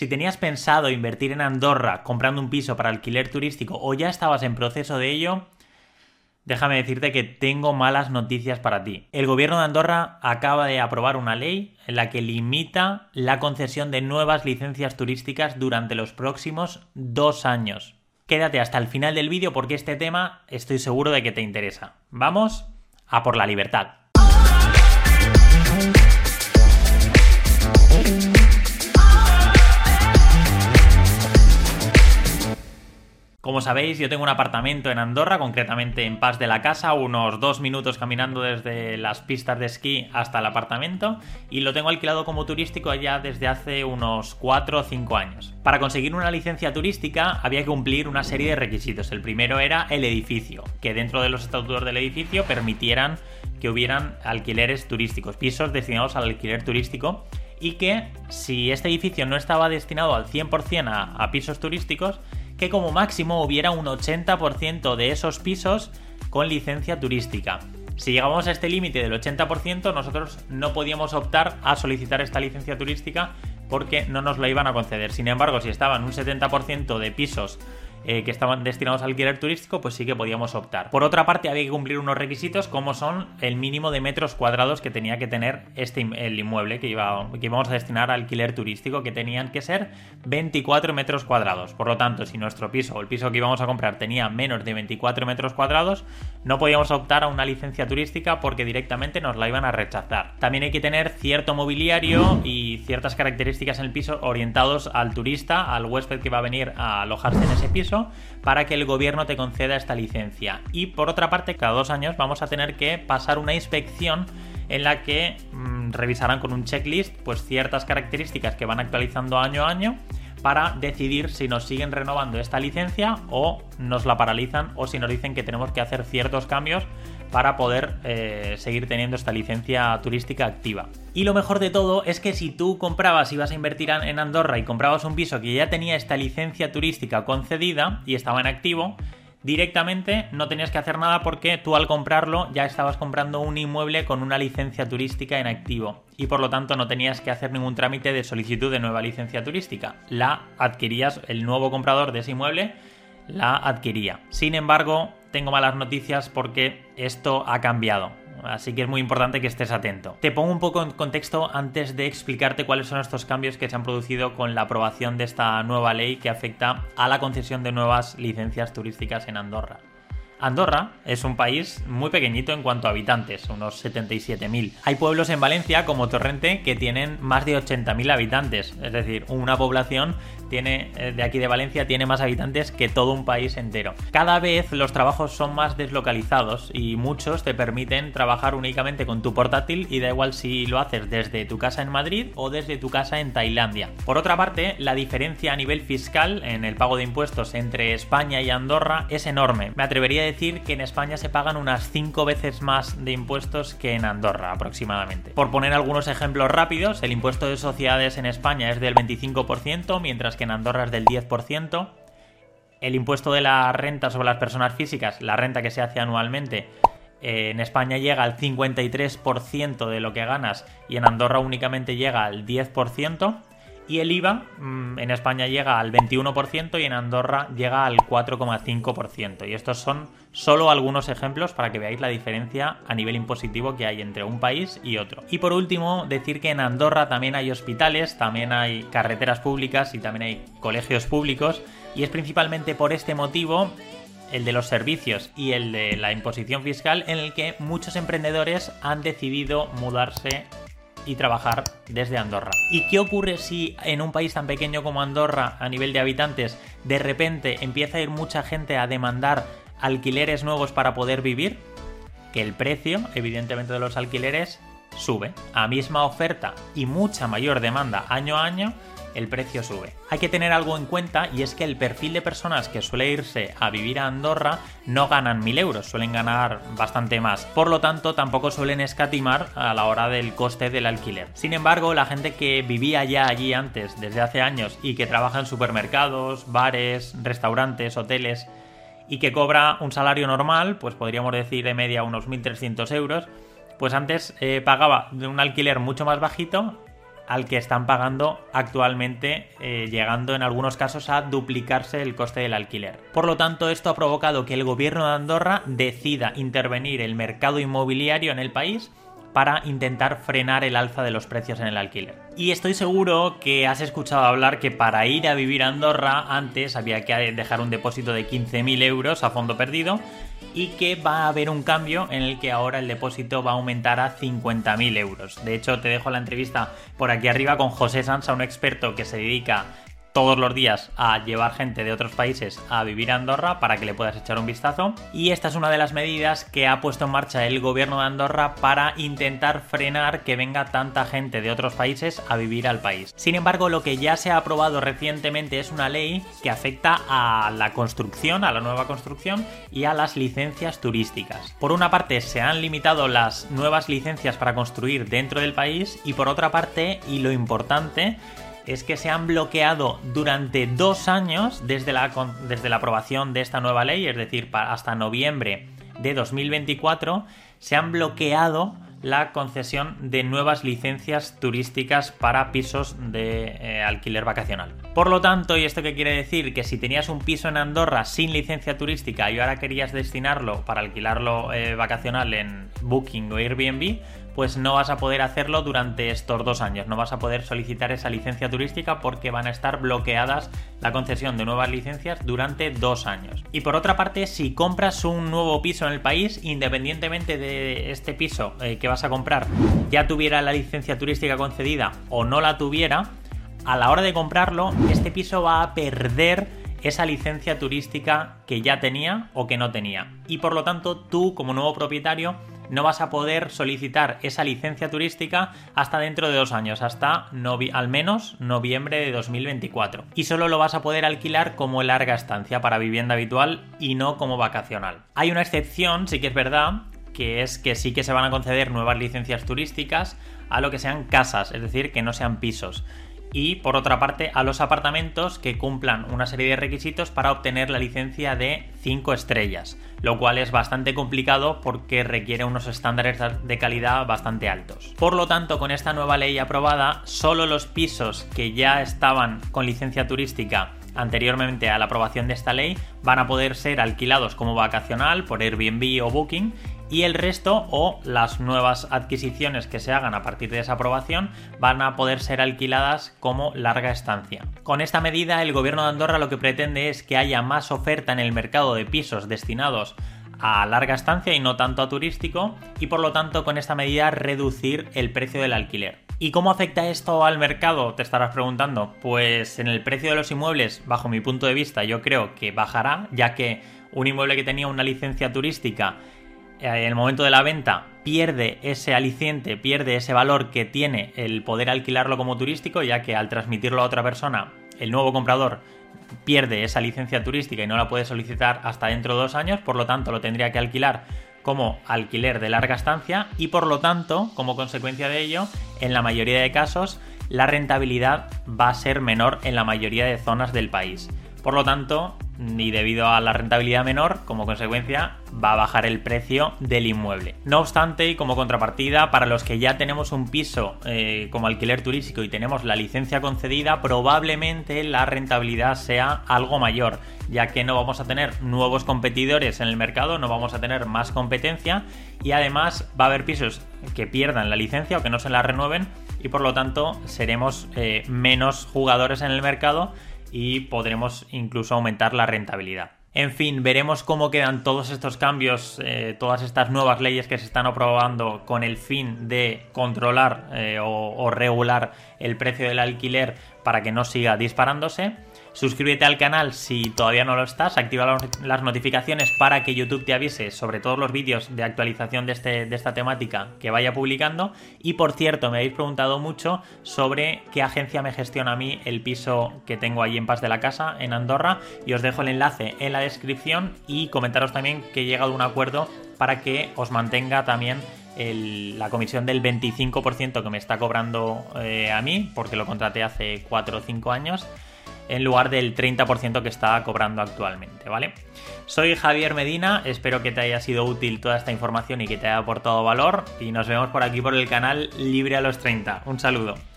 Si tenías pensado invertir en Andorra comprando un piso para alquiler turístico o ya estabas en proceso de ello, déjame decirte que tengo malas noticias para ti. El gobierno de Andorra acaba de aprobar una ley en la que limita la concesión de nuevas licencias turísticas durante los próximos dos años. Quédate hasta el final del vídeo porque este tema estoy seguro de que te interesa. Vamos a por la libertad. Como sabéis, yo tengo un apartamento en Andorra, concretamente en Paz de la Casa, unos dos minutos caminando desde las pistas de esquí hasta el apartamento, y lo tengo alquilado como turístico allá desde hace unos 4 o 5 años. Para conseguir una licencia turística había que cumplir una serie de requisitos. El primero era el edificio, que dentro de los estatutos del edificio permitieran que hubieran alquileres turísticos, pisos destinados al alquiler turístico, y que si este edificio no estaba destinado al 100% a, a pisos turísticos, que como máximo hubiera un 80% de esos pisos con licencia turística. Si llegamos a este límite del 80%, nosotros no podíamos optar a solicitar esta licencia turística porque no nos la iban a conceder. Sin embargo, si estaban un 70% de pisos eh, que estaban destinados al alquiler turístico, pues sí que podíamos optar. Por otra parte, había que cumplir unos requisitos como son el mínimo de metros cuadrados que tenía que tener este el inmueble que, iba, que íbamos a destinar al alquiler turístico, que tenían que ser 24 metros cuadrados. Por lo tanto, si nuestro piso o el piso que íbamos a comprar tenía menos de 24 metros cuadrados, no podíamos optar a una licencia turística porque directamente nos la iban a rechazar. También hay que tener cierto mobiliario y ciertas características en el piso orientados al turista, al huésped que va a venir a alojarse en ese piso para que el gobierno te conceda esta licencia. Y por otra parte, cada dos años vamos a tener que pasar una inspección en la que mm, revisarán con un checklist pues ciertas características que van actualizando año a año para decidir si nos siguen renovando esta licencia o nos la paralizan o si nos dicen que tenemos que hacer ciertos cambios para poder eh, seguir teniendo esta licencia turística activa. Y lo mejor de todo es que si tú comprabas, ibas a invertir en Andorra y comprabas un piso que ya tenía esta licencia turística concedida y estaba en activo, directamente no tenías que hacer nada porque tú al comprarlo ya estabas comprando un inmueble con una licencia turística en activo y por lo tanto no tenías que hacer ningún trámite de solicitud de nueva licencia turística. La adquirías, el nuevo comprador de ese inmueble la adquiría. Sin embargo, tengo malas noticias porque esto ha cambiado. Así que es muy importante que estés atento. Te pongo un poco en contexto antes de explicarte cuáles son estos cambios que se han producido con la aprobación de esta nueva ley que afecta a la concesión de nuevas licencias turísticas en Andorra. Andorra es un país muy pequeñito en cuanto a habitantes, unos 77.000. Hay pueblos en Valencia como Torrente que tienen más de 80.000 habitantes, es decir, una población tiene, eh, de aquí de Valencia tiene más habitantes que todo un país entero. Cada vez los trabajos son más deslocalizados y muchos te permiten trabajar únicamente con tu portátil y da igual si lo haces desde tu casa en Madrid o desde tu casa en Tailandia. Por otra parte, la diferencia a nivel fiscal en el pago de impuestos entre España y Andorra es enorme. Me atrevería a decir que en España se pagan unas 5 veces más de impuestos que en Andorra aproximadamente. Por poner algunos ejemplos rápidos, el impuesto de sociedades en España es del 25%, mientras que en Andorra es del 10%. El impuesto de la renta sobre las personas físicas, la renta que se hace anualmente, eh, en España llega al 53% de lo que ganas y en Andorra únicamente llega al 10%. Y el IVA mm, en España llega al 21% y en Andorra llega al 4,5%. Y estos son solo algunos ejemplos para que veáis la diferencia a nivel impositivo que hay entre un país y otro. Y por último, decir que en Andorra también hay hospitales, también hay carreteras públicas y también hay colegios públicos. Y es principalmente por este motivo el de los servicios y el de la imposición fiscal en el que muchos emprendedores han decidido mudarse y trabajar desde Andorra. ¿Y qué ocurre si en un país tan pequeño como Andorra, a nivel de habitantes, de repente empieza a ir mucha gente a demandar alquileres nuevos para poder vivir? Que el precio, evidentemente, de los alquileres sube. A misma oferta y mucha mayor demanda año a año, el precio sube. Hay que tener algo en cuenta y es que el perfil de personas que suele irse a vivir a Andorra no ganan 1000 euros, suelen ganar bastante más. Por lo tanto, tampoco suelen escatimar a la hora del coste del alquiler. Sin embargo, la gente que vivía ya allí antes, desde hace años, y que trabaja en supermercados, bares, restaurantes, hoteles, y que cobra un salario normal, pues podríamos decir de media unos 1.300 euros, pues antes eh, pagaba un alquiler mucho más bajito al que están pagando actualmente, eh, llegando en algunos casos a duplicarse el coste del alquiler. Por lo tanto, esto ha provocado que el gobierno de Andorra decida intervenir el mercado inmobiliario en el país para intentar frenar el alza de los precios en el alquiler. Y estoy seguro que has escuchado hablar que para ir a vivir a Andorra antes había que dejar un depósito de 15.000 euros a fondo perdido y que va a haber un cambio en el que ahora el depósito va a aumentar a 50.000 euros. De hecho, te dejo la entrevista por aquí arriba con José Sansa, un experto que se dedica todos los días a llevar gente de otros países a vivir a Andorra para que le puedas echar un vistazo. Y esta es una de las medidas que ha puesto en marcha el gobierno de Andorra para intentar frenar que venga tanta gente de otros países a vivir al país. Sin embargo, lo que ya se ha aprobado recientemente es una ley que afecta a la construcción, a la nueva construcción y a las licencias turísticas. Por una parte, se han limitado las nuevas licencias para construir dentro del país y por otra parte, y lo importante, es que se han bloqueado durante dos años desde la, desde la aprobación de esta nueva ley, es decir, hasta noviembre de 2024, se han bloqueado la concesión de nuevas licencias turísticas para pisos de eh, alquiler vacacional. Por lo tanto, ¿y esto qué quiere decir? Que si tenías un piso en Andorra sin licencia turística y ahora querías destinarlo para alquilarlo eh, vacacional en Booking o Airbnb, pues no vas a poder hacerlo durante estos dos años. No vas a poder solicitar esa licencia turística porque van a estar bloqueadas la concesión de nuevas licencias durante dos años. Y por otra parte, si compras un nuevo piso en el país, independientemente de este piso eh, que vas a comprar, ya tuviera la licencia turística concedida o no la tuviera, a la hora de comprarlo, este piso va a perder esa licencia turística que ya tenía o que no tenía. Y por lo tanto, tú como nuevo propietario no vas a poder solicitar esa licencia turística hasta dentro de dos años, hasta al menos noviembre de 2024. Y solo lo vas a poder alquilar como larga estancia para vivienda habitual y no como vacacional. Hay una excepción, sí que es verdad, que es que sí que se van a conceder nuevas licencias turísticas a lo que sean casas, es decir, que no sean pisos y por otra parte a los apartamentos que cumplan una serie de requisitos para obtener la licencia de 5 estrellas, lo cual es bastante complicado porque requiere unos estándares de calidad bastante altos. Por lo tanto, con esta nueva ley aprobada, solo los pisos que ya estaban con licencia turística anteriormente a la aprobación de esta ley van a poder ser alquilados como vacacional por Airbnb o Booking y el resto o las nuevas adquisiciones que se hagan a partir de esa aprobación van a poder ser alquiladas como larga estancia. Con esta medida el gobierno de Andorra lo que pretende es que haya más oferta en el mercado de pisos destinados a larga estancia y no tanto a turístico y por lo tanto con esta medida reducir el precio del alquiler. ¿Y cómo afecta esto al mercado? Te estarás preguntando. Pues en el precio de los inmuebles, bajo mi punto de vista, yo creo que bajará, ya que un inmueble que tenía una licencia turística en el momento de la venta pierde ese aliciente, pierde ese valor que tiene el poder alquilarlo como turístico, ya que al transmitirlo a otra persona, el nuevo comprador pierde esa licencia turística y no la puede solicitar hasta dentro de dos años, por lo tanto lo tendría que alquilar como alquiler de larga estancia y por lo tanto, como consecuencia de ello, en la mayoría de casos, la rentabilidad va a ser menor en la mayoría de zonas del país. Por lo tanto, ni debido a la rentabilidad menor, como consecuencia, va a bajar el precio del inmueble. No obstante, y como contrapartida, para los que ya tenemos un piso eh, como alquiler turístico y tenemos la licencia concedida, probablemente la rentabilidad sea algo mayor, ya que no vamos a tener nuevos competidores en el mercado, no vamos a tener más competencia y además va a haber pisos que pierdan la licencia o que no se la renueven y por lo tanto seremos eh, menos jugadores en el mercado y podremos incluso aumentar la rentabilidad. En fin, veremos cómo quedan todos estos cambios, eh, todas estas nuevas leyes que se están aprobando con el fin de controlar eh, o regular el precio del alquiler para que no siga disparándose. Suscríbete al canal si todavía no lo estás, activa las notificaciones para que YouTube te avise sobre todos los vídeos de actualización de, este, de esta temática que vaya publicando. Y por cierto, me habéis preguntado mucho sobre qué agencia me gestiona a mí el piso que tengo ahí en Paz de la Casa, en Andorra, y os dejo el enlace en la descripción y comentaros también que he llegado a un acuerdo para que os mantenga también la comisión del 25% que me está cobrando eh, a mí, porque lo contraté hace 4 o 5 años en lugar del 30% que está cobrando actualmente, ¿vale? Soy Javier Medina, espero que te haya sido útil toda esta información y que te haya aportado valor y nos vemos por aquí por el canal Libre a los 30. Un saludo.